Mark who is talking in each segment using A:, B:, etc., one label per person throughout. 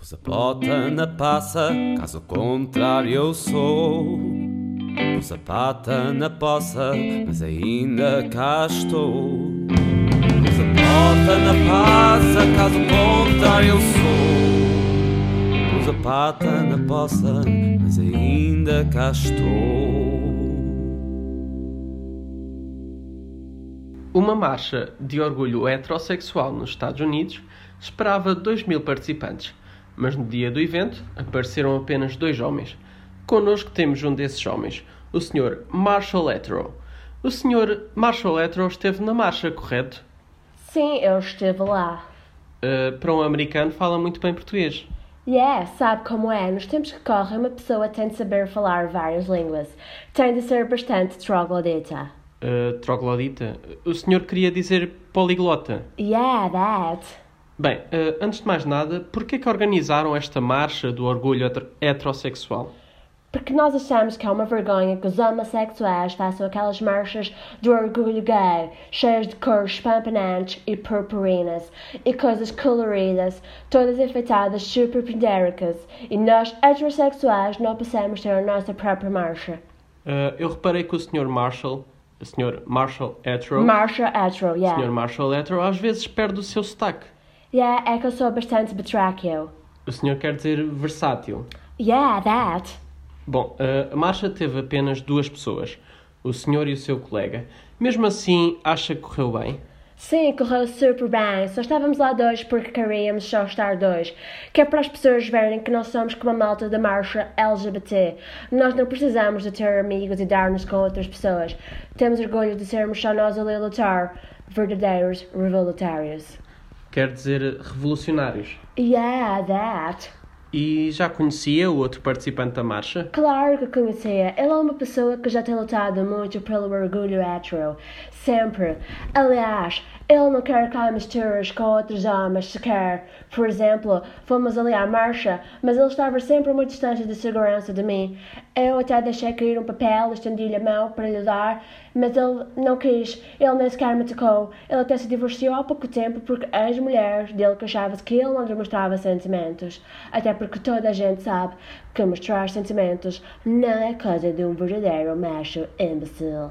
A: Pus a bota na passa, caso contrário eu sou. Pus pata na poça, mas ainda cá estou. Pus a na passa, caso contrário eu sou. Pus pata na poça, mas ainda cá estou.
B: Uma marcha de orgulho heterossexual nos Estados Unidos esperava 2 mil participantes, mas no dia do evento apareceram apenas dois homens. Connosco temos um desses homens, o Sr. Marshall Hetero. O Sr. Marshall Hetero esteve na marcha, correto?
C: Sim, eu estive lá.
B: Uh, para um americano fala muito bem português.
C: Yeah, sabe como é? Nos tempos que correm, uma pessoa tem de saber falar várias línguas. Tem de ser bastante troglodita.
B: Uh, troglodita? O senhor queria dizer poliglota?
C: Yeah, that.
B: Bem, uh, antes de mais nada, por que organizaram esta marcha do orgulho heterossexual?
C: Porque nós achamos que é uma vergonha que os homossexuais façam aquelas marchas do orgulho gay, cheias de cores espampanantes e purpurinas, e coisas coloridas, todas enfeitadas super pindéricas, e nós heterossexuais não possamos ter a nossa própria marcha.
B: Uh, eu reparei que o Sr. Marshall o Sr. Marshall Hetero.
C: Marshall Hetero, yeah.
B: O Sr. Marshall Hetero às vezes perde o seu sotaque.
C: Yeah, é que eu sou bastante betráquio.
B: O senhor quer dizer versátil.
C: Yeah, that.
B: Bom, a marcha teve apenas duas pessoas, o senhor e o seu colega. Mesmo assim, acha que correu bem?
C: Sim, correu super bem. Só estávamos lá dois porque queríamos só estar dois. Que é para as pessoas verem que nós somos como a malta da marcha LGBT. Nós não precisamos de ter amigos e dar-nos com outras pessoas. Temos orgulho de sermos só nós ali a lutar. Verdadeiros revolutários.
B: Quer dizer revolucionários?
C: Yeah, that.
B: E já conhecia o outro participante da marcha?
C: Claro que conhecia. Ele é uma pessoa que já tem lutado muito pelo orgulho hetero. Sempre. Aliás, ele não quer cá misturas com outros homens sequer. Por exemplo, fomos ali à marcha, mas ele estava sempre a uma distância de segurança de mim. Eu até deixei cair um papel, estendi-lhe a mão para lhe dar, mas ele não quis. Ele nem sequer me tocou. Ele até se divorciou há pouco tempo porque as mulheres dele queixavam-se que ele não demonstrava sentimentos. Até porque toda a gente sabe que mostrar sentimentos não é coisa de um verdadeiro macho imbecil.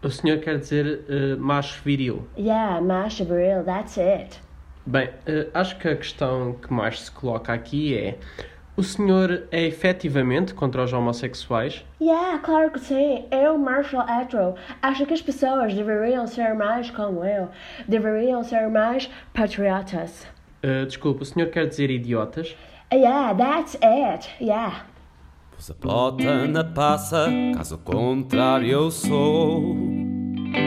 B: O senhor quer dizer uh, macho viril?
C: Yeah, macho viril, that's it.
B: Bem, uh, acho que a questão que mais se coloca aqui é: o senhor é efetivamente contra os homossexuais?
C: Yeah, claro que sim. Eu, Marshall Hetero, acho que as pessoas deveriam ser mais como eu. Deveriam ser mais patriotas.
B: Uh, desculpa, o senhor quer dizer idiotas?
C: Yeah, that's it. Yeah.
A: Pus a bota na passa, caso contrário eu sou.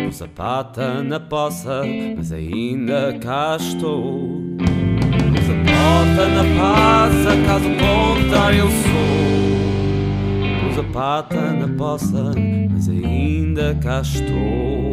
A: Pus a pata na poça, mas ainda cá estou. Pus a bota na passa, caso contrário eu sou. Pus a pata na poça, mas ainda cá estou.